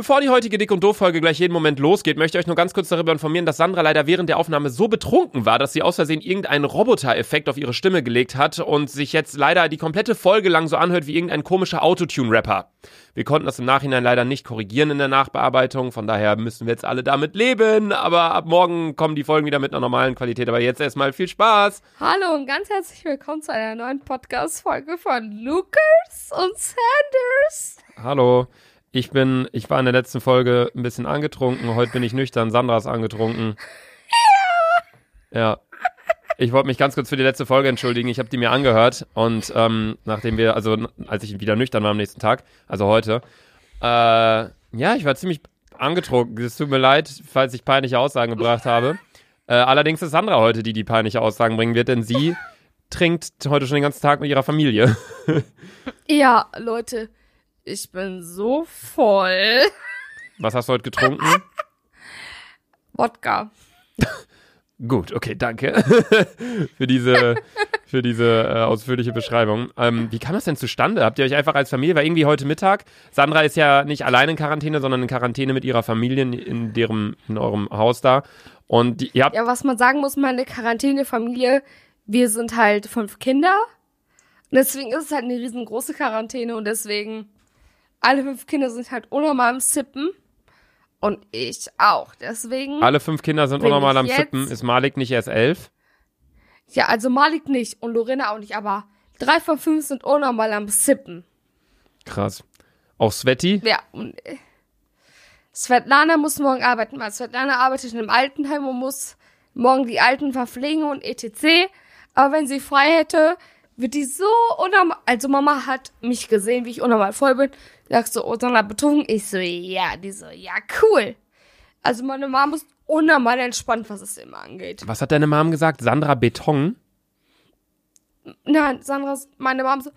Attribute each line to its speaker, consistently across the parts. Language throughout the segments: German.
Speaker 1: Bevor die heutige Dick- und Doof-Folge gleich jeden Moment losgeht, möchte ich euch nur ganz kurz darüber informieren, dass Sandra leider während der Aufnahme so betrunken war, dass sie aus Versehen irgendeinen Roboter-Effekt auf ihre Stimme gelegt hat und sich jetzt leider die komplette Folge lang so anhört wie irgendein komischer Autotune-Rapper. Wir konnten das im Nachhinein leider nicht korrigieren in der Nachbearbeitung, von daher müssen wir jetzt alle damit leben, aber ab morgen kommen die Folgen wieder mit einer normalen Qualität. Aber jetzt erstmal viel Spaß!
Speaker 2: Hallo und ganz herzlich willkommen zu einer neuen Podcast-Folge von Lucas und Sanders.
Speaker 1: Hallo. Ich bin, ich war in der letzten Folge ein bisschen angetrunken. Heute bin ich nüchtern. Sandra ist angetrunken. Ja. Ich wollte mich ganz kurz für die letzte Folge entschuldigen. Ich habe die mir angehört und ähm, nachdem wir, also als ich wieder nüchtern war am nächsten Tag, also heute, äh, ja, ich war ziemlich angetrunken. Es tut mir leid, falls ich peinliche Aussagen gebracht habe. Äh, allerdings ist Sandra heute, die die peinliche Aussagen bringen wird, denn sie trinkt heute schon den ganzen Tag mit ihrer Familie.
Speaker 2: Ja, Leute, ich bin so voll.
Speaker 1: Was hast du heute getrunken?
Speaker 2: Wodka.
Speaker 1: Gut, okay, danke für diese, für diese äh, ausführliche Beschreibung. Ähm, wie kam das denn zustande? Habt ihr euch einfach als Familie, weil irgendwie heute Mittag, Sandra ist ja nicht allein in Quarantäne, sondern in Quarantäne mit ihrer Familie in, deren, in eurem Haus da. Und die, ihr habt,
Speaker 2: Ja, was man sagen muss, meine Quarantänefamilie, wir sind halt fünf Kinder. Und deswegen ist es halt eine riesengroße Quarantäne und deswegen alle fünf Kinder sind halt unnormal am Sippen. Und ich auch. Deswegen.
Speaker 1: alle fünf Kinder sind unnormal am Sippen. Ist Malik nicht erst elf?
Speaker 2: Ja, also Malik nicht und Lorena auch nicht, aber drei von fünf sind unnormal am Sippen.
Speaker 1: Krass. Auch Sveti?
Speaker 2: Ja, und äh, Svetlana muss morgen arbeiten, weil Svetlana arbeitet in einem Altenheim und muss morgen die Alten verpflegen und etc. Aber wenn sie frei hätte, wird die so unnormal. Also Mama hat mich gesehen, wie ich unnormal voll bin. Sagst so, oh, Sandra betrunken. Ich so, ja, die so, ja, cool. Also meine Mama ist unnormal entspannt, was es immer angeht.
Speaker 1: Was hat deine Mom gesagt? Sandra Beton?
Speaker 2: Nein, Sandra, meine Mama so,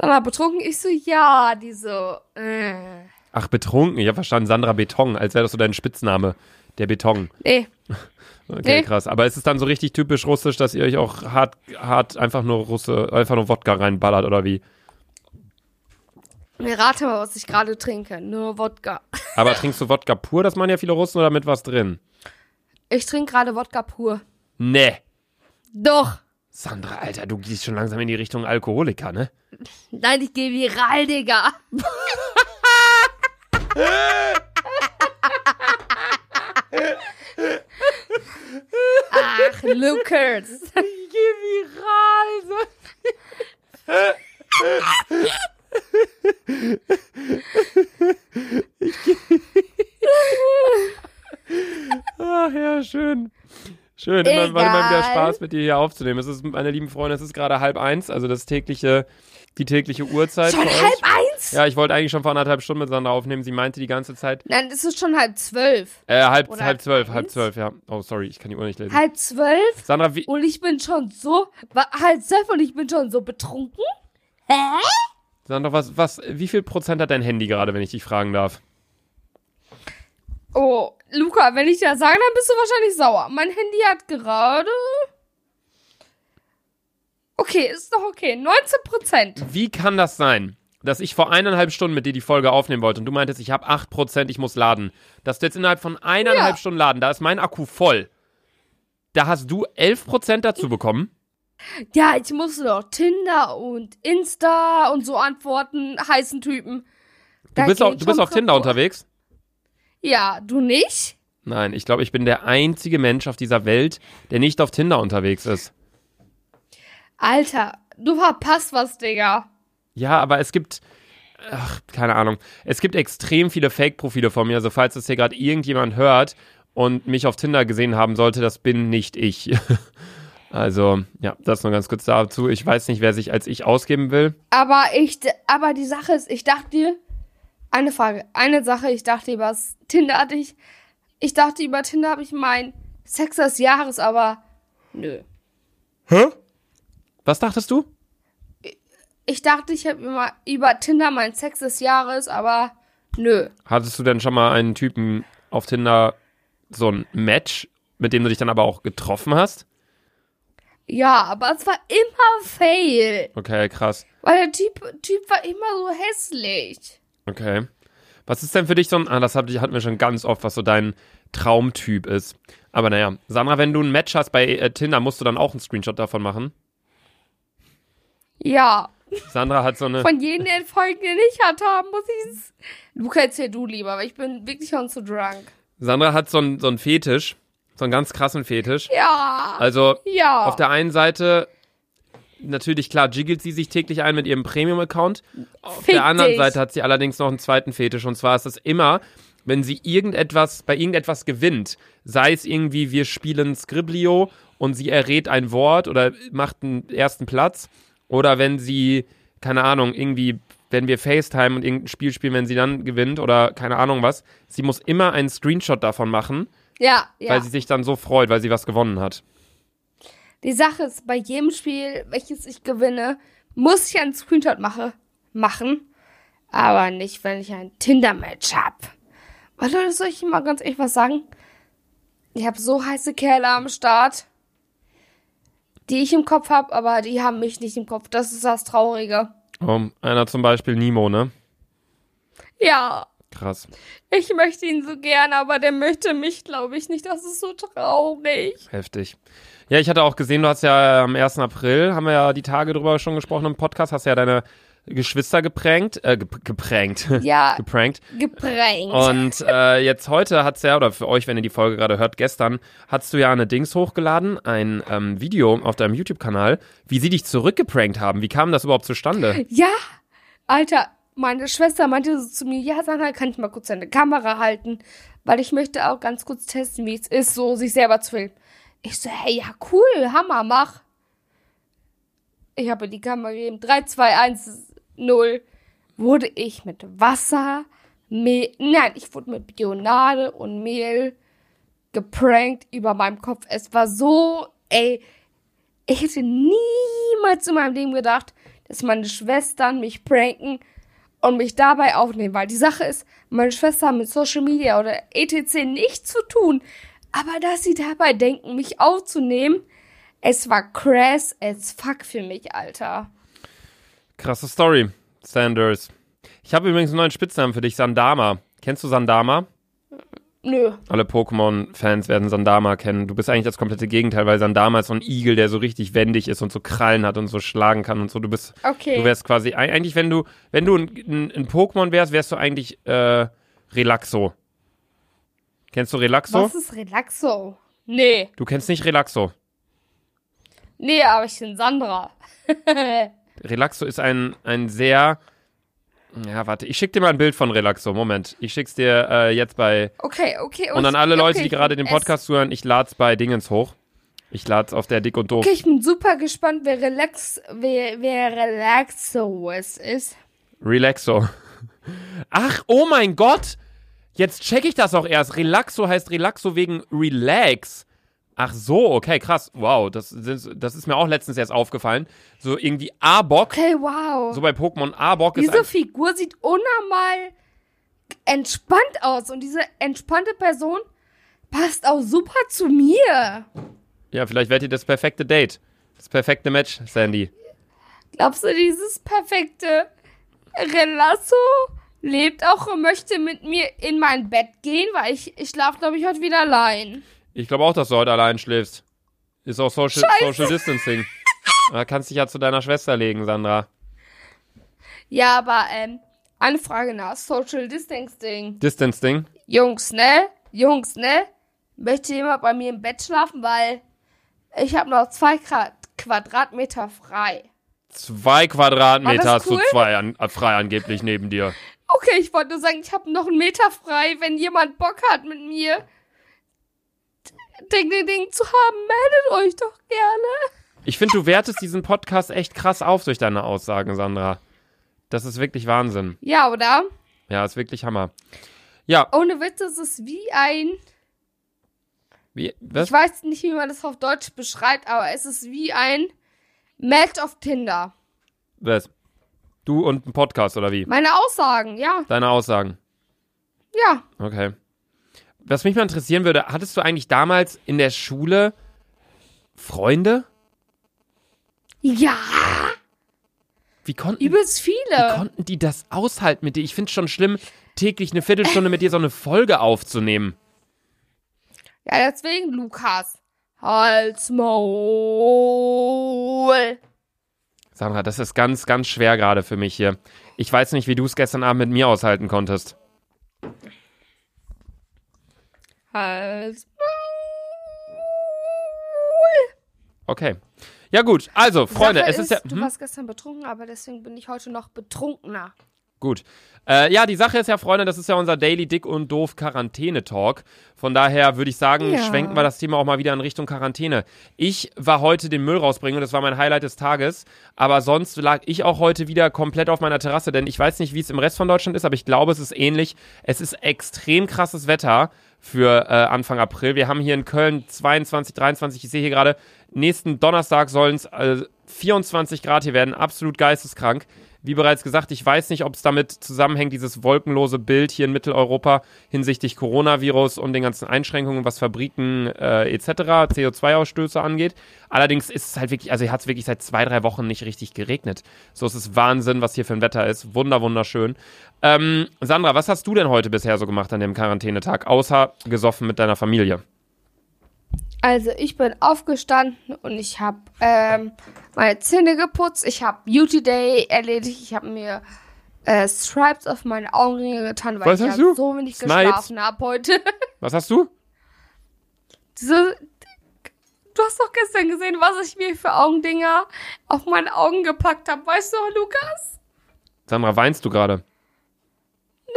Speaker 2: Sandra betrunken. Ich so, ja, die so, äh.
Speaker 1: Ach, betrunken. Ich habe verstanden, Sandra Beton, als wäre das so dein Spitzname. Der Beton.
Speaker 2: Nee,
Speaker 1: Okay,
Speaker 2: Nee.
Speaker 1: krass. Aber ist es dann so richtig typisch russisch, dass ihr euch auch hart, hart einfach nur Russe, einfach nur Wodka reinballert oder wie?
Speaker 2: Rate mal, was ich gerade trinke. Nur Wodka.
Speaker 1: Aber trinkst du Wodka pur, das machen ja viele Russen, oder mit was drin?
Speaker 2: Ich trinke gerade Wodka pur.
Speaker 1: Nee.
Speaker 2: Doch.
Speaker 1: Sandra, Alter, du gehst schon langsam in die Richtung Alkoholiker, ne?
Speaker 2: Nein, ich gehe viral, Digga. Ach, Lucas.
Speaker 1: Ich geh viral. Ach ja, schön. Schön, immer, war immer wieder. Spaß mit dir hier aufzunehmen. Es ist, meine lieben Freunde, es ist gerade halb eins, also das tägliche, die tägliche Uhrzeit.
Speaker 2: Schon halb eins?
Speaker 1: Ja, ich wollte eigentlich schon vor anderthalb Stunden mit Sandra aufnehmen. Sie meinte die ganze Zeit,
Speaker 2: Nein, es ist schon halb zwölf.
Speaker 1: äh, halb,
Speaker 2: Oder
Speaker 1: halb zwölf, halb
Speaker 2: eins?
Speaker 1: zwölf, ja. Oh, sorry, ich kann die Uhr nicht lesen.
Speaker 2: Halb zwölf?
Speaker 1: Sandra, wie,
Speaker 2: Und ich bin schon so, halb zwölf und ich bin schon so betrunken? Hä?
Speaker 1: Sandra, was, was, wie viel Prozent hat dein Handy gerade, wenn ich dich fragen darf?
Speaker 2: Oh, Luca, wenn ich dir das sage, dann bist du wahrscheinlich sauer. Mein Handy hat gerade. Okay, ist doch okay. 19 Prozent.
Speaker 1: Wie kann das sein, dass ich vor eineinhalb Stunden mit dir die Folge aufnehmen wollte und du meintest, ich habe 8%, ich muss laden. Dass du jetzt innerhalb von eineinhalb
Speaker 2: Ja.
Speaker 1: Stunden laden, da ist mein Akku voll. Da hast du 11% dazu bekommen.
Speaker 2: Ja, ich musste doch Tinder und Insta und so antworten, heißen Typen.
Speaker 1: Du bist, auf, du bist auf Tinder unterwegs?
Speaker 2: Ja, du nicht?
Speaker 1: Nein, ich glaube, ich bin der einzige Mensch auf dieser Welt, der nicht auf Tinder unterwegs ist.
Speaker 2: Alter, du verpasst was, Digga.
Speaker 1: Ja, aber es gibt, ach, keine Ahnung, es gibt extrem viele Fake-Profile von mir. Also falls das hier gerade irgendjemand hört und mich auf Tinder gesehen haben sollte, das bin nicht ich. Also, ja, das nur ganz kurz dazu. Ich weiß nicht, wer sich als ich ausgeben will.
Speaker 2: Aber ich, aber die Sache ist, ich dachte dir, eine Frage, eine Sache, ich dachte über das Tinder hatte ich, ich dachte über Tinder habe ich mein Sex des Jahres, aber nö.
Speaker 1: Hä? Was dachtest du?
Speaker 2: Ich dachte, ich habe immer über Tinder mein Sex des Jahres, aber nö.
Speaker 1: Hattest du denn schon mal einen Typen auf Tinder, so ein Match, mit dem du dich dann aber auch getroffen hast?
Speaker 2: Ja, aber es war immer Fail.
Speaker 1: Okay, krass.
Speaker 2: Weil der Typ, Typ war immer so hässlich.
Speaker 1: Okay. Was ist denn für dich so ein, ah, das hat- hatten wir schon ganz oft, was so dein Traumtyp ist. Aber naja, Sandra, wenn du ein Match hast bei äh, Tinder, musst du dann auch einen Screenshot davon machen.
Speaker 2: Ja.
Speaker 1: Sandra hat so eine,
Speaker 2: Von jenen den Folgen, die ich hatte, muss ich es. Du kennst ja du lieber, aber ich bin wirklich schon zu drunk.
Speaker 1: Sandra hat so einen, so einen Fetisch, so einen ganz krassen Fetisch.
Speaker 2: Ja.
Speaker 1: Also
Speaker 2: ja.
Speaker 1: auf der einen Seite natürlich klar jiggelt sie sich täglich ein mit ihrem Premium-Account. Auf
Speaker 2: Fick
Speaker 1: der anderen
Speaker 2: dich.
Speaker 1: Seite hat sie allerdings noch einen zweiten Fetisch und zwar ist es immer, wenn sie irgendetwas bei irgendetwas gewinnt, sei es irgendwie wir spielen Scriblio und sie errät ein Wort oder macht einen ersten Platz oder wenn sie keine Ahnung irgendwie wenn wir FaceTime und irgendein Spiel spielen, wenn sie dann gewinnt oder keine Ahnung was, sie muss immer einen Screenshot davon machen,
Speaker 2: ja, ja.
Speaker 1: weil sie sich dann so freut, weil sie was gewonnen hat.
Speaker 2: Die Sache ist, bei jedem Spiel, welches ich gewinne, muss ich einen Screenshot mache, machen. Aber nicht, wenn ich ein Tinder-Match hab. Weil Leute, soll ich mal ganz ehrlich was sagen? Ich habe so heiße Kerle am Start, die ich im Kopf hab, aber die haben mich nicht im Kopf. Das ist das Traurige.
Speaker 1: Um, einer zum Beispiel Nemo, ne?
Speaker 2: Ja,
Speaker 1: Krass.
Speaker 2: ich möchte ihn so gern, aber der möchte mich, glaube ich, nicht. Das ist so traurig.
Speaker 1: Heftig. Ja, ich hatte auch gesehen, du hast ja am 1. April, haben wir ja die Tage drüber schon gesprochen im Podcast, hast ja deine Geschwister geprankt, äh, gep geprankt,
Speaker 2: Ja,
Speaker 1: geprankt.
Speaker 2: geprankt.
Speaker 1: Und äh, jetzt heute hat's ja, oder für euch, wenn ihr die Folge gerade hört, gestern, hast du ja eine Dings hochgeladen, ein ähm, Video auf deinem YouTube-Kanal, wie sie dich zurückgeprankt haben. Wie kam das überhaupt zustande?
Speaker 2: Ja, Alter, meine Schwester meinte so zu mir, ja, Sandra, kann ich mal kurz deine Kamera halten? Weil ich möchte auch ganz kurz testen, wie es ist, so sich selber zu filmen. Ich so, hey, ja, cool, Hammer, mach. Ich habe die Kamera gegeben, 3, 2, 1, 0. Wurde ich mit Wasser, Mehl, nein, ich wurde mit Bionade und Mehl geprankt über meinem Kopf. Es war so, ey, ich hätte niemals in meinem Leben gedacht, dass meine Schwestern mich pranken und mich dabei aufnehmen, weil die Sache ist, meine Schwestern haben mit Social Media oder etc. nichts zu tun, aber dass sie dabei denken, mich aufzunehmen, es war crass as fuck für mich, Alter.
Speaker 1: Krasse Story, Sanders. Ich habe übrigens einen neuen Spitznamen für dich, Sandama. Kennst du Sandama?
Speaker 2: Nö.
Speaker 1: Alle Pokémon-Fans werden Sandama kennen. Du bist eigentlich das komplette Gegenteil, weil Sandama ist so ein Igel, der so richtig wendig ist und so Krallen hat und so schlagen kann und so. Du bist,
Speaker 2: Okay.
Speaker 1: du wärst quasi, eig- eigentlich, wenn du, wenn du ein, ein, ein Pokémon wärst, wärst du eigentlich äh, Relaxo. Kennst du Relaxo?
Speaker 2: Was ist Relaxo? Nee.
Speaker 1: Du kennst nicht Relaxo.
Speaker 2: Nee, aber ich bin Sandra.
Speaker 1: Relaxo ist ein, ein sehr, ja, warte, ich schick dir mal ein Bild von Relaxo. Moment, ich schick's dir äh, jetzt bei
Speaker 2: Okay, okay.
Speaker 1: Und an alle Leute,
Speaker 2: okay,
Speaker 1: die gerade den Podcast zuhören, ich lad's bei Dingens hoch. Ich lad's auf der Dick und Doof.
Speaker 2: Okay, ich bin super gespannt, wer Relax, wer, wer Relaxo es ist.
Speaker 1: Relaxo. Ach, oh mein Gott! Jetzt check ich das auch erst. Relaxo heißt Relaxo wegen Relax. Ach so, okay, krass. Wow, das, das, das ist mir auch letztens erst aufgefallen. So irgendwie Arbok.
Speaker 2: Okay, wow.
Speaker 1: So bei Pokémon Arbok ist
Speaker 2: diese Figur sieht unnormal entspannt aus und diese entspannte Person passt auch super zu mir.
Speaker 1: Ja, vielleicht werdet ihr das perfekte Date. Das perfekte Match, Sandy.
Speaker 2: Glaubst du, dieses perfekte Relasso lebt auch und möchte mit mir in mein Bett gehen? Weil ich, ich schlafe, glaube ich, heute wieder allein.
Speaker 1: Ich glaube auch, dass du heute allein schläfst. Ist auch Social,
Speaker 2: Scheiße.
Speaker 1: Social Distancing. Da kannst dich ja zu deiner Schwester legen, Sandra.
Speaker 2: Ja, aber, ähm, eine Frage nach Social Distancing.
Speaker 1: Distancing.
Speaker 2: Jungs, ne? Jungs, ne? Möchte jemand bei mir im Bett schlafen, weil ich habe noch zwei Quadrat Quadratmeter frei.
Speaker 1: Zwei Quadratmeter hast du
Speaker 2: cool?
Speaker 1: zwei an, äh, frei angeblich neben dir.
Speaker 2: Okay, ich wollte nur sagen, ich habe noch einen Meter frei, wenn jemand Bock hat mit mir Ding, Ding, Ding zu haben, meldet euch doch gerne.
Speaker 1: Ich finde, du wertest diesen Podcast echt krass auf durch deine Aussagen, Sandra. Das ist wirklich Wahnsinn.
Speaker 2: Ja, oder?
Speaker 1: Ja, ist wirklich Hammer. Ja,
Speaker 2: Ohne Witz, es ist wie ein,
Speaker 1: wie, was?
Speaker 2: ich weiß nicht, wie man das auf Deutsch beschreibt, aber es ist wie ein Match auf Tinder.
Speaker 1: was? Du und ein Podcast oder wie?
Speaker 2: Meine Aussagen, ja,
Speaker 1: Deine Aussagen.
Speaker 2: ja.
Speaker 1: Okay. Was mich mal interessieren würde, hattest du eigentlich damals in der Schule Freunde?
Speaker 2: Ja.
Speaker 1: Wie konnten,
Speaker 2: Übelst
Speaker 1: wie
Speaker 2: viele.
Speaker 1: konnten die das aushalten mit dir? Ich finde es schon schlimm, täglich eine Viertelstunde mit dir so eine Folge aufzunehmen.
Speaker 2: Ja, deswegen, Lukas. Halt's Maul.
Speaker 1: Sandra, das ist ganz, ganz schwer gerade für mich hier. Ich weiß nicht, wie du es gestern Abend mit mir aushalten konntest.
Speaker 2: Halt's
Speaker 1: Okay. Ja gut, also Freunde,
Speaker 2: Sache
Speaker 1: es ist ja
Speaker 2: Du
Speaker 1: hm?
Speaker 2: warst gestern betrunken, aber deswegen bin ich heute noch betrunkener.
Speaker 1: Gut. Äh, ja, die Sache ist ja, Freunde, das ist ja unser Daily Dick und Doof Quarantäne Talk. Von daher würde ich sagen,
Speaker 2: Ja.
Speaker 1: schwenken wir das Thema auch mal wieder in Richtung Quarantäne. Ich war heute den Müll rausbringen und das war mein Highlight des Tages. Aber sonst lag ich auch heute wieder komplett auf meiner Terrasse, denn ich weiß nicht, wie es im Rest von Deutschland ist, aber ich glaube, es ist ähnlich. Es ist extrem krasses Wetter für äh, Anfang April. Wir haben hier in Köln 22, 23, ich sehe hier gerade, nächsten Donnerstag sollen es äh, 24 Grad hier werden, absolut geisteskrank. Wie bereits gesagt, ich weiß nicht, ob es damit zusammenhängt, dieses wolkenlose Bild hier in Mitteleuropa hinsichtlich Coronavirus und den ganzen Einschränkungen, was Fabriken äh, etc., CO2-Ausstöße angeht. Allerdings ist es halt wirklich, also hier hat es wirklich seit zwei, drei Wochen nicht richtig geregnet. So ist es Wahnsinn, was hier für ein Wetter ist. Wunder, wunderschön. Ähm, Sandra, was hast du denn heute bisher so gemacht an dem Quarantänetag, außer gesoffen mit deiner Familie?
Speaker 2: Also ich bin aufgestanden und ich habe ähm, meine Zähne geputzt. Ich habe Beauty Day erledigt. Ich habe mir äh, Stripes auf meine Augenringe getan, weil
Speaker 1: Was
Speaker 2: ich ja so wenig
Speaker 1: Snipes?
Speaker 2: geschlafen habe heute.
Speaker 1: Was hast du?
Speaker 2: Diese, du hast doch gestern gesehen, was ich mir für Augendinger auf meine Augen gepackt habe. Weißt du, Lukas?
Speaker 1: Sandra, weinst du gerade?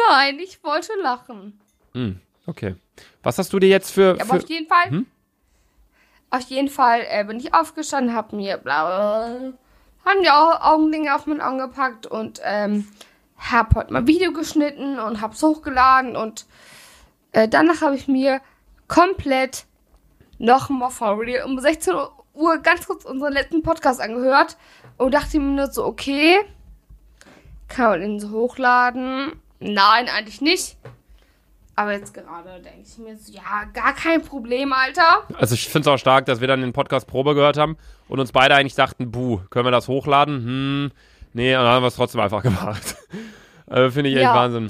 Speaker 2: Nein, ich wollte lachen.
Speaker 1: Hm, okay. Was hast du dir jetzt für.
Speaker 2: Ja, aber
Speaker 1: für
Speaker 2: auf jeden Fall.
Speaker 1: Hm?
Speaker 2: Auf jeden Fall äh, bin ich aufgestanden, hab mir blaue, haben die Au- Augendinger auf Augen gepackt und ähm, hab heute mal Video geschnitten und hab's hochgeladen und äh, danach habe ich mir komplett nochmal real um 16 Uhr ganz kurz unseren letzten Podcast angehört und dachte mir nur so, okay, kann man den so hochladen? Nein, eigentlich nicht. Aber jetzt gerade denke ich mir so, ja, gar kein Problem, Alter.
Speaker 1: Also ich finde es auch stark, dass wir dann den Podcast Probe gehört haben und uns beide eigentlich dachten, buh, können wir das hochladen? Hm, nee, und dann haben wir es trotzdem einfach gemacht. äh, finde ich echt
Speaker 2: Ja.
Speaker 1: Wahnsinn.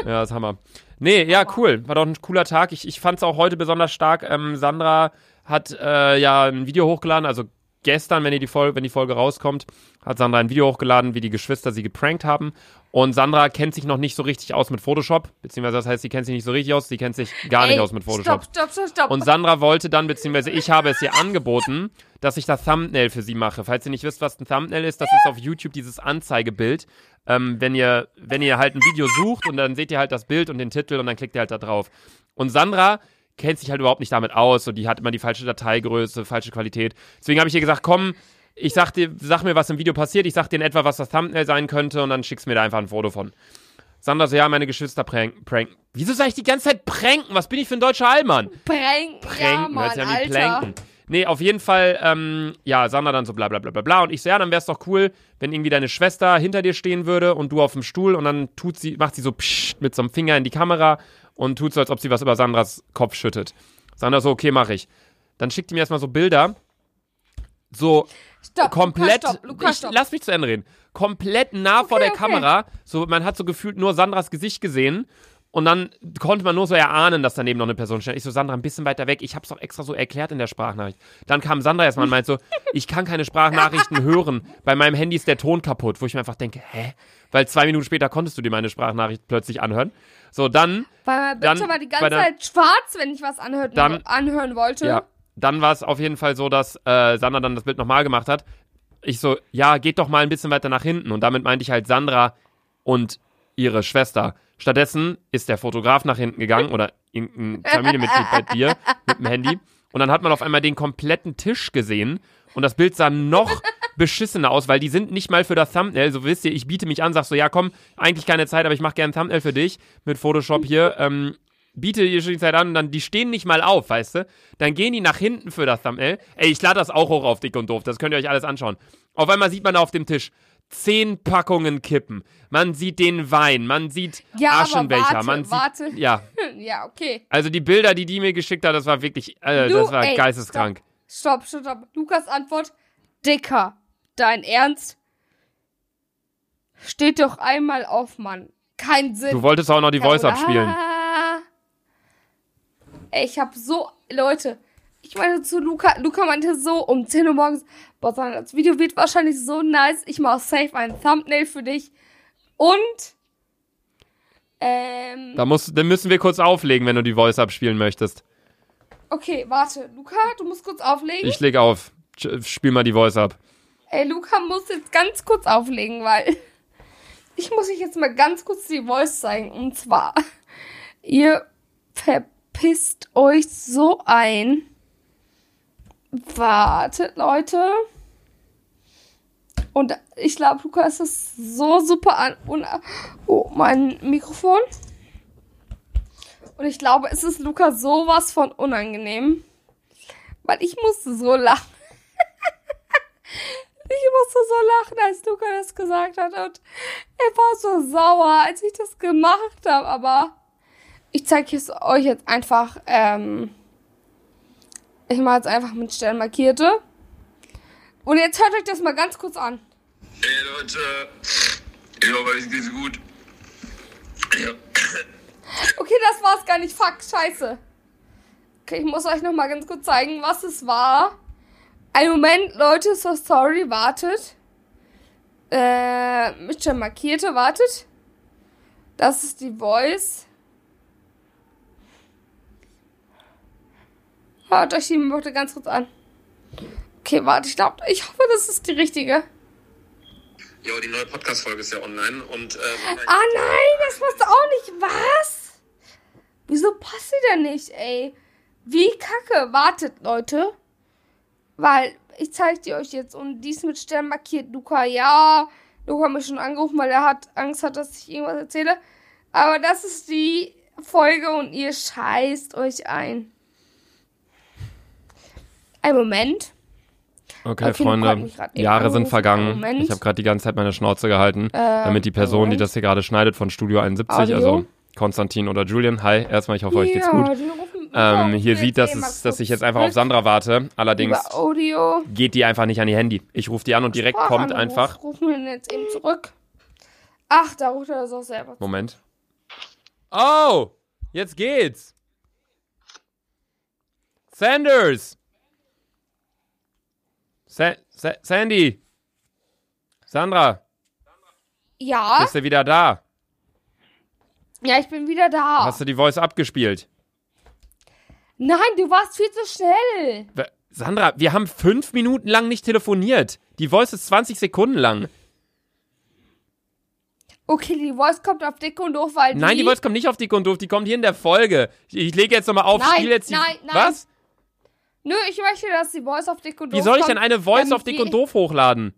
Speaker 1: Ja, das ist Hammer. Nee, ja, cool. War doch ein cooler Tag. Ich, ich fand es auch heute besonders stark. Ähm, Sandra hat äh, ja ein Video hochgeladen, also gestern, wenn, ihr die Folge, wenn die Folge rauskommt, hat Sandra ein Video hochgeladen, wie die Geschwister sie geprankt haben. Und Sandra kennt sich noch nicht so richtig aus mit Photoshop, beziehungsweise das heißt, sie kennt sich nicht so richtig aus, sie kennt sich gar nicht
Speaker 2: Ey,
Speaker 1: aus mit Photoshop.
Speaker 2: Stopp, stopp, stopp, stopp.
Speaker 1: Und Sandra wollte dann, beziehungsweise ich habe es ihr angeboten, dass ich das Thumbnail für sie mache. Falls ihr nicht wisst, was ein Thumbnail ist, das ist auf YouTube dieses Anzeigebild. Ähm, wenn, ihr, wenn ihr halt ein Video sucht und dann seht ihr halt das Bild und den Titel und dann klickt ihr halt da drauf. Und Sandra kennt sich halt überhaupt nicht damit aus und die hat immer die falsche Dateigröße, falsche Qualität. Deswegen habe ich ihr gesagt, komm, ich sag dir, sag mir, was im Video passiert, ich sag dir in etwa, was das Thumbnail sein könnte und dann schickst mir da einfach ein Foto von. Sandra so, ja, meine Geschwister pranken. Prank. Wieso sag ich die ganze Zeit pranken? Was bin ich für ein deutscher Allmann?
Speaker 2: Pranken, ja,
Speaker 1: Pränken,
Speaker 2: Mann,
Speaker 1: hört sich an wie
Speaker 2: Alter.
Speaker 1: Planken. Nee, auf jeden Fall, ähm, ja, Sandra dann so bla bla bla bla bla. Und ich so, ja, dann wär's doch cool, wenn irgendwie deine Schwester hinter dir stehen würde und du auf dem Stuhl und dann tut sie, macht sie so pssst mit so einem Finger in die Kamera und tut so, als ob sie was über Sandras Kopf schüttet. Sandra so, okay, mach ich. Dann schickt die mir erstmal so Bilder. So
Speaker 2: Stopp,
Speaker 1: komplett.
Speaker 2: Lukas, stopp,
Speaker 1: ich,
Speaker 2: stopp.
Speaker 1: lass mich zu Ende reden. Komplett nah vor der
Speaker 2: okay.
Speaker 1: Kamera. So, man hat so gefühlt nur Sandras Gesicht gesehen. Und dann konnte man nur so erahnen, dass daneben noch eine Person stand. Ich so, Sandra, ein bisschen weiter weg. Ich hab's doch extra so erklärt in der Sprachnachricht. Dann kam Sandra erstmal und meint so, ich kann keine Sprachnachrichten hören. Bei meinem Handy ist der Ton kaputt. Wo ich mir einfach denke, hä? Weil zwei Minuten später konntest du dir meine Sprachnachricht plötzlich anhören. So, dann,
Speaker 2: Weil mein
Speaker 1: Dann
Speaker 2: Bildschirm war die ganze
Speaker 1: der-
Speaker 2: Zeit schwarz, wenn ich was anhört,
Speaker 1: Dann-
Speaker 2: anhören wollte.
Speaker 1: ja, dann war es auf jeden Fall so, dass äh, Sandra dann das Bild nochmal gemacht hat. Ich so, ja, geht doch mal ein bisschen weiter nach hinten. Und damit meinte ich halt Sandra und ihre Schwester. Stattdessen ist der Fotograf nach hinten gegangen oder irgendein Familienmitglied bei dir mit dem Handy. Und dann hat man auf einmal den kompletten Tisch gesehen. Und das Bild sah noch beschissener aus, weil die sind nicht mal für das Thumbnail. So wisst ihr, ich biete mich an, sag so, ja komm, eigentlich keine Zeit, aber ich mache gerne ein Thumbnail für dich mit Photoshop hier. Ähm, biete dir schon die Zeit an und dann, die stehen nicht mal auf, weißt du? Dann gehen die nach hinten für das Thumbnail. Ey, ich lade das auch hoch auf dick und doof, das könnt ihr euch alles anschauen. Auf einmal sieht man da auf dem Tisch zehn Packungen Kippen. Man sieht den Wein, man sieht
Speaker 2: Ja,
Speaker 1: Aschenbecher,
Speaker 2: warte,
Speaker 1: man sieht.
Speaker 2: warte.
Speaker 1: Ja,
Speaker 2: ja, okay.
Speaker 1: also die Bilder, die die mir geschickt hat, das war wirklich, äh,
Speaker 2: Du,
Speaker 1: das war
Speaker 2: ey, Steht doch einmal auf, Mann. Kein Sinn.
Speaker 1: Du wolltest auch noch die Voice abspielen.
Speaker 2: Ey, ich hab so, Leute, ich meinte zu Luca, Luca meinte so um 10 Uhr morgens, boah, das Video wird wahrscheinlich so nice, ich mach safe ein Thumbnail für dich. Und, ähm,
Speaker 1: Da muss, dann müssen wir kurz auflegen, wenn du die Voice abspielen möchtest.
Speaker 2: okay, warte, Luca, du musst kurz auflegen.
Speaker 1: Ich leg auf. Spiel mal die Voice ab.
Speaker 2: Ey, Luca muss jetzt ganz kurz auflegen, weil ich muss euch jetzt mal ganz kurz die Voice zeigen. Und zwar, ihr verpisst euch so ein. Wartet, Leute. Und ich glaube, Luca ist so super an. Oh, mein Mikrofon. Und ich glaube, es ist Luca sowas von unangenehm. Weil ich musste so lachen. Ich musste so lachen, als Luca das gesagt hat. Und er war so sauer, als ich das gemacht habe. Aber ich zeige es euch jetzt einfach. Ähm, ich mache jetzt einfach mit Stern markierte. Und jetzt hört euch das mal ganz kurz an.
Speaker 3: Hey Leute, ich hoffe, es geht's gut. Ja.
Speaker 2: Okay, das war's gar nicht. Fuck, scheiße. Okay, ich muss euch noch mal ganz kurz zeigen, was es war. Ein Moment, Leute, so sorry, wartet. Äh, Mr. Markierte, wartet. Das ist die Voice. Hört euch die bitte ganz kurz an. Okay, warte, ich glaube, ich hoffe, das ist die richtige.
Speaker 3: Jo, die neue Podcast-Folge ist ja online und äh,
Speaker 2: Ah nein, das passt auch nicht. Was? Wieso passt sie denn nicht, ey? Wie kacke. Wartet, Leute. Weil ich zeige die euch jetzt und dies mit Stern markiert. Luca, ja. Luca hat mich schon angerufen, weil er hat Angst hat, dass ich irgendwas erzähle. Aber das ist die Folge und ihr scheißt euch ein. Ein Moment.
Speaker 1: Okay,
Speaker 2: Okay,
Speaker 1: Freunde, Jahre sind vergangen.
Speaker 2: Moment.
Speaker 1: Ich habe gerade die ganze Zeit meine Schnauze gehalten, damit die Person, die
Speaker 2: Moment.
Speaker 1: das hier gerade schneidet von Studio 71,
Speaker 2: Audio.
Speaker 1: also Konstantin oder Julian, hi, erstmal, ich hoffe, euch geht's
Speaker 2: Ja,
Speaker 1: gut.
Speaker 2: die
Speaker 1: Ähm,
Speaker 2: Ja,
Speaker 1: hier sieht, dass, es, dass ich jetzt einfach auf. Sandra warte. Allerdings geht die einfach nicht an ihr Handy. Ich rufe die an und direkt kommt einfach.
Speaker 2: Rufen wir jetzt eben zurück. Ach, da ruft er das auch selber.
Speaker 1: Moment. Oh, jetzt geht's. Sanders. Sa Sa Sandy. Sandra,
Speaker 2: Ja,
Speaker 1: bist du wieder da?
Speaker 2: ja, ich bin wieder da.
Speaker 1: Hast du die Voice abgespielt?
Speaker 2: Nein, du warst viel zu schnell.
Speaker 1: Sandra, wir haben fünf Minuten lang nicht telefoniert. Die Voice ist 20 Sekunden lang.
Speaker 2: Okay, die Voice kommt auf dick und doof, weil
Speaker 1: Nein, die Voice kommt nicht auf dick und doof, die kommt hier in der Folge. Ich, ich lege jetzt nochmal auf,
Speaker 2: Nein,
Speaker 1: spiel jetzt die.
Speaker 2: nein, nein.
Speaker 1: Was?
Speaker 2: Nö, ich möchte, dass die Voice auf dick und doof
Speaker 1: Wie soll ich denn eine Voice auf dick und doof hochladen?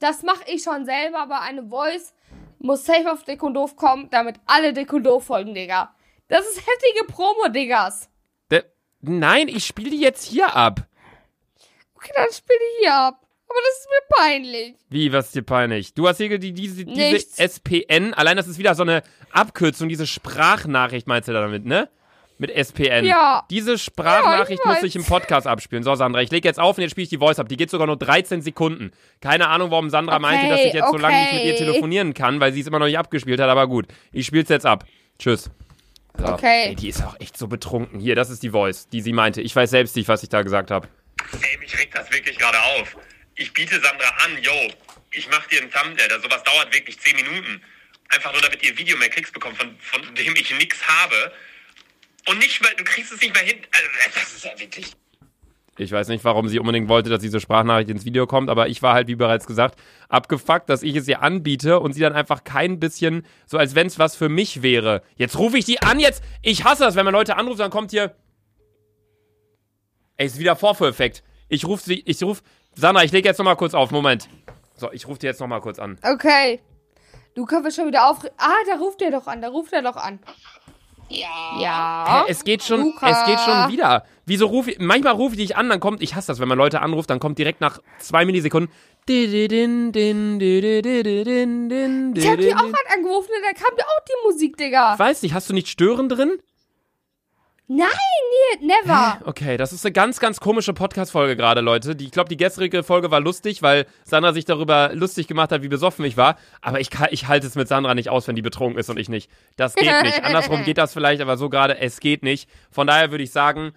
Speaker 2: Das mache ich schon selber, aber eine Voice muss safe auf dick und doof kommen, damit alle dick und doof folgen, Digga. Das ist heftige Promo, Diggas.
Speaker 1: Der, nein, ich spiele die jetzt hier ab.
Speaker 2: Okay, dann spiel die hier ab. Aber das ist mir peinlich.
Speaker 1: Wie, was ist dir peinlich? Du hast hier die, diese, diese
Speaker 2: Nichts.
Speaker 1: SPN, allein das ist wieder so eine Abkürzung, diese Sprachnachricht meinst du damit, ne? Mit SPN.
Speaker 2: Ja.
Speaker 1: Diese Sprachnachricht
Speaker 2: Ja, ich
Speaker 1: muss ich im. Podcast abspielen. So, Sandra, ich lege jetzt auf und jetzt spiele ich die Voice ab. Die geht sogar nur 13 Sekunden. Keine Ahnung, warum Sandra
Speaker 2: Okay,
Speaker 1: meinte, dass ich jetzt so lange nicht mit ihr
Speaker 2: okay.
Speaker 1: telefonieren kann, weil sie es immer noch nicht abgespielt hat, aber gut. Ich spiel's jetzt ab. Tschüss. So.
Speaker 2: Okay.
Speaker 1: Ey, die ist auch echt so betrunken. Hier, das ist die Voice, die sie meinte. Ich weiß selbst nicht, was ich da gesagt habe.
Speaker 3: Ey, mich regt das wirklich gerade auf. Ich biete Sandra an, yo, ich mach dir ein Thumbnail. Das, sowas dauert wirklich 10 Minuten. Einfach nur, damit ihr Video mehr Klicks bekommt, von, von dem ich nichts habe. Und nicht mal, du kriegst es nicht mehr hin. Also, das ist ja wirklich.
Speaker 1: Ich weiß nicht, warum sie unbedingt wollte, dass diese Sprachnachricht ins Video kommt, aber ich war halt, wie bereits gesagt, abgefuckt, dass ich es ihr anbiete und sie dann einfach kein bisschen, so als wenn es was für mich wäre. Jetzt rufe ich die an, jetzt. Ich hasse das, wenn man Leute anruft, dann kommt hier. Ey, ist wieder Vorführeffekt. Ich rufe sie, ich rufe. Sandra, ich lege jetzt nochmal kurz auf. Moment. So, ich rufe die jetzt nochmal kurz an.
Speaker 2: Okay. Luca wird schon wieder auf. Ah, da ruft er doch an. Da ruft er doch an. Ja. Ja.
Speaker 1: Hä, es geht schon,
Speaker 2: Luca.
Speaker 1: es geht schon wieder. Wieso rufe ich, manchmal rufe ich dich an, dann kommt, ich hasse das, wenn man Leute anruft, dann kommt direkt nach zwei Millisekunden. din, din, din,
Speaker 2: Ich hab die
Speaker 1: din,
Speaker 2: auch gerade angerufen und da kam dir auch die Musik, Digga.
Speaker 1: Ich weiß nicht, hast du nicht Stören drin?
Speaker 2: Nein, never.
Speaker 1: Okay, das ist eine ganz, ganz komische Podcast-Folge gerade, Leute. Die, ich glaube, die gestrige Folge war lustig, weil Sandra sich darüber lustig gemacht hat, wie besoffen ich war. Aber ich, kann- ich halte es mit Sandra nicht aus, wenn die betrunken ist und ich nicht. Das geht nicht. Andersrum geht das vielleicht, aber so gerade, es geht nicht. Von daher würde ich sagen,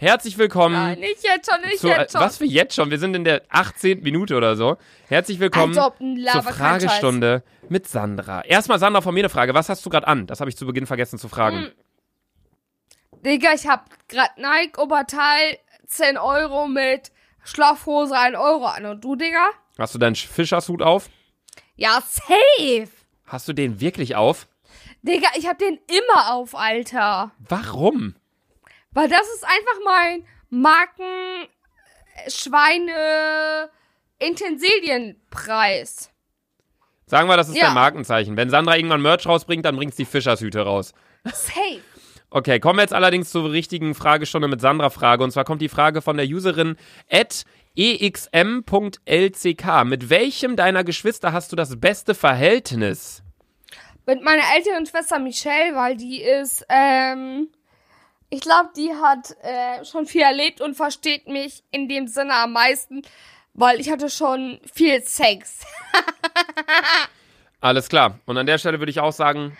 Speaker 1: herzlich willkommen.
Speaker 2: Nein, nicht jetzt schon, nicht
Speaker 1: zu,
Speaker 2: jetzt schon.
Speaker 1: was für jetzt schon? Wir sind in der 18. Minute oder so. Herzlich willkommen zur Fragestunde mit Sandra. Erstmal, Sandra, von mir eine Frage. Was hast du gerade an? Das habe ich zu Beginn vergessen zu fragen.
Speaker 2: Hm. Digga, ich hab grad Nike Oberteil 10 Euro mit Schlafhose 1 Euro an. Und du, Digga?
Speaker 1: Hast du deinen Fischershut auf?
Speaker 2: Ja, safe.
Speaker 1: Hast du den wirklich auf?
Speaker 2: Digga, ich hab den immer auf, Alter.
Speaker 1: Warum?
Speaker 2: Weil das ist einfach mein Marken Schweine Intensilienpreis.
Speaker 1: Sagen wir, das ist
Speaker 2: Ja.
Speaker 1: dein Markenzeichen. Wenn Sandra irgendwann Merch rausbringt, dann bringt sie Fischershüte raus.
Speaker 2: Safe.
Speaker 1: Okay, kommen wir jetzt allerdings zur richtigen Fragestunde mit Sandra-Frage. Und zwar kommt die Frage von der Userin at exm.lck. Mit welchem deiner Geschwister hast du das beste Verhältnis?
Speaker 2: Mit meiner älteren Schwester Michelle, weil die ist, ähm, ich glaube, die hat äh, schon viel erlebt und versteht mich in dem Sinne am meisten, weil ich hatte schon viel Sex.
Speaker 1: Alles klar. Und an der Stelle würde ich auch sagen.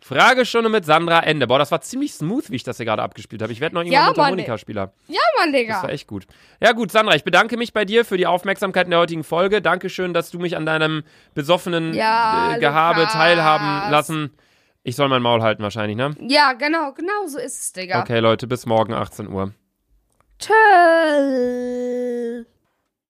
Speaker 1: Fragestunde mit Sandra Ende. Boah, das war ziemlich smooth, wie ich das hier gerade abgespielt habe. Ich werde noch irgendwann
Speaker 2: Ja,
Speaker 1: Mundharmonikaspieler.
Speaker 2: Ja, Mann,
Speaker 1: Das
Speaker 2: Digga.
Speaker 1: war echt gut. Ja, gut, Sandra, ich bedanke mich bei dir für die Aufmerksamkeit in der heutigen Folge. Dankeschön, dass du mich an deinem besoffenen
Speaker 2: Ja,
Speaker 1: äh, Gehabe
Speaker 2: Lukas.
Speaker 1: teilhaben lassen. Ich soll mein Maul halten wahrscheinlich, ne?
Speaker 2: Ja, genau, genau so ist es, Digga.
Speaker 1: Okay, Leute, bis morgen 18 Uhr.
Speaker 2: Tschüss.